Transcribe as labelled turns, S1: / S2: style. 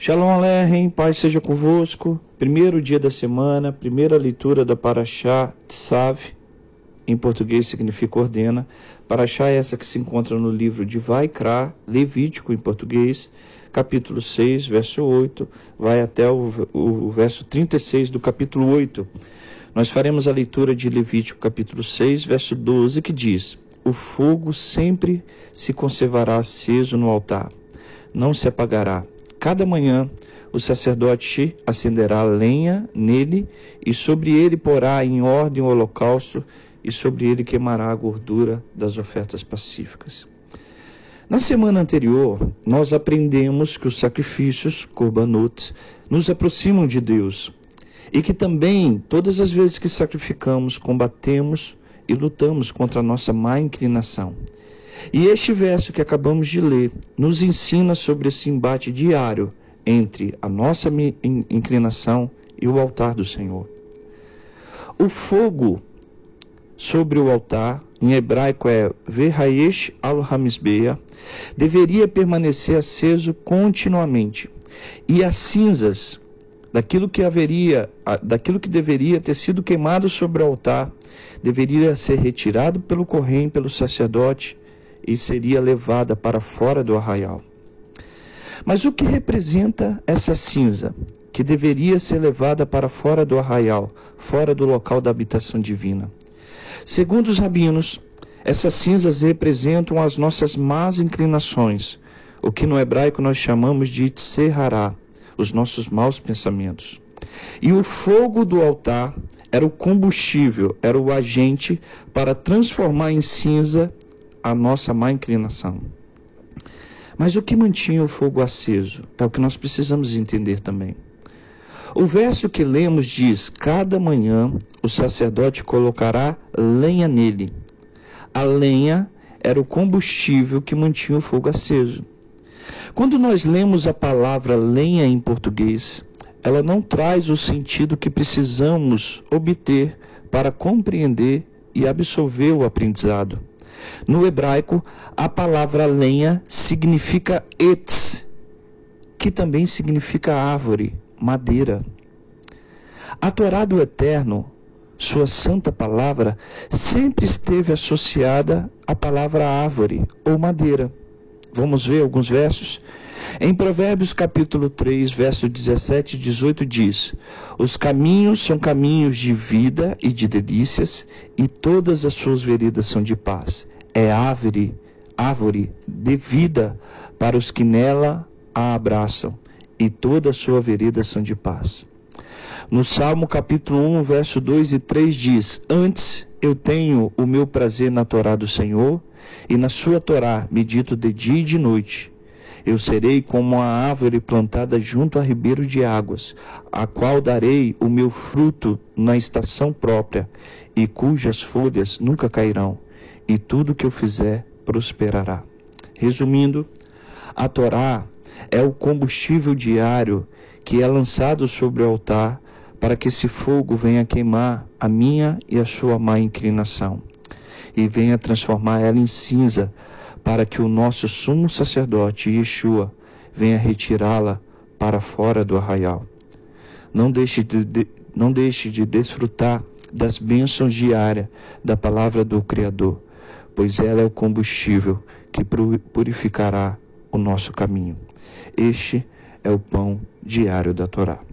S1: Shalom Aleichem, paz seja convosco. Primeiro dia da semana, primeira leitura da Paraxá Tsav, em português significa ordena. Paraxá é essa que se encontra no livro de Vaikra, Levítico em português, capítulo 6, verso 8, vai até o, o, verso 36 do capítulo 8. Nós faremos a leitura de Levítico capítulo 6, verso 12, que diz: O fogo sempre se conservará aceso no altar, não se apagará Cada manhã o sacerdote acenderá lenha nele e sobre ele porá em ordem o holocausto e sobre ele queimará a gordura das ofertas pacíficas. Na semana anterior, nós aprendemos que os sacrifícios, korbanot, nos aproximam de Deus e que também, todas as vezes que sacrificamos, combatemos e lutamos contra a nossa má inclinação. E este verso que acabamos de ler nos ensina sobre esse embate diário entre a nossa inclinação e o altar do Senhor. O fogo sobre o altar, em hebraico é Verhaesh al-Hamisbeia, deveria permanecer aceso continuamente. E as cinzas daquilo que haveria, daquilo que deveria ter sido queimado sobre o altar, deveria ser retirado pelo correio, pelo sacerdote e seria levada para fora do arraial. Mas o que representa essa cinza, que deveria ser levada para fora do arraial, fora do local da habitação divina? Segundo os rabinos, essas cinzas representam as nossas más inclinações, o que no hebraico nós chamamos de tserhará, os nossos maus pensamentos. E o fogo do altar era o combustível, era o agente para transformar em cinza a nossa má inclinação. Mas o que mantinha o fogo aceso é o que nós precisamos entender também. O verso que lemos diz: Cada manhã o sacerdote colocará lenha nele. A lenha era o combustível que mantinha o fogo aceso. Quando nós lemos a palavra lenha em português, ela não traz o sentido que precisamos obter para compreender e absorver o aprendizado. No hebraico, a palavra lenha significa etz, que também significa árvore, madeira. A Torá do Eterno, sua santa palavra, sempre esteve associada à palavra árvore ou madeira. Vamos ver alguns versos? Em Provérbios capítulo 3, verso 17 e 18 diz: Os caminhos são caminhos de vida e de delícias, e todas as suas veredas são de paz. É árvore, árvore de vida para os que nela a abraçam, e toda a sua vereda são de paz. No Salmo capítulo 1, verso 2 e 3 diz: Antes eu tenho o meu prazer na Torá do Senhor, e na sua Torá medito de dia e de noite eu serei como a árvore plantada junto a ribeiro de águas, a qual darei o meu fruto na estação própria, e cujas folhas nunca cairão, e tudo que eu fizer prosperará. Resumindo, a Torá é o combustível diário que é lançado sobre o altar para que esse fogo venha queimar a minha e a sua má inclinação e venha transformar ela em cinza para que o nosso sumo sacerdote, Yeshua, venha retirá-la para fora do arraial. Não deixe de, de, não deixe de desfrutar das bênçãos diárias da palavra do Criador, pois ela é o combustível que purificará o nosso caminho. Este é o pão diário da Torá.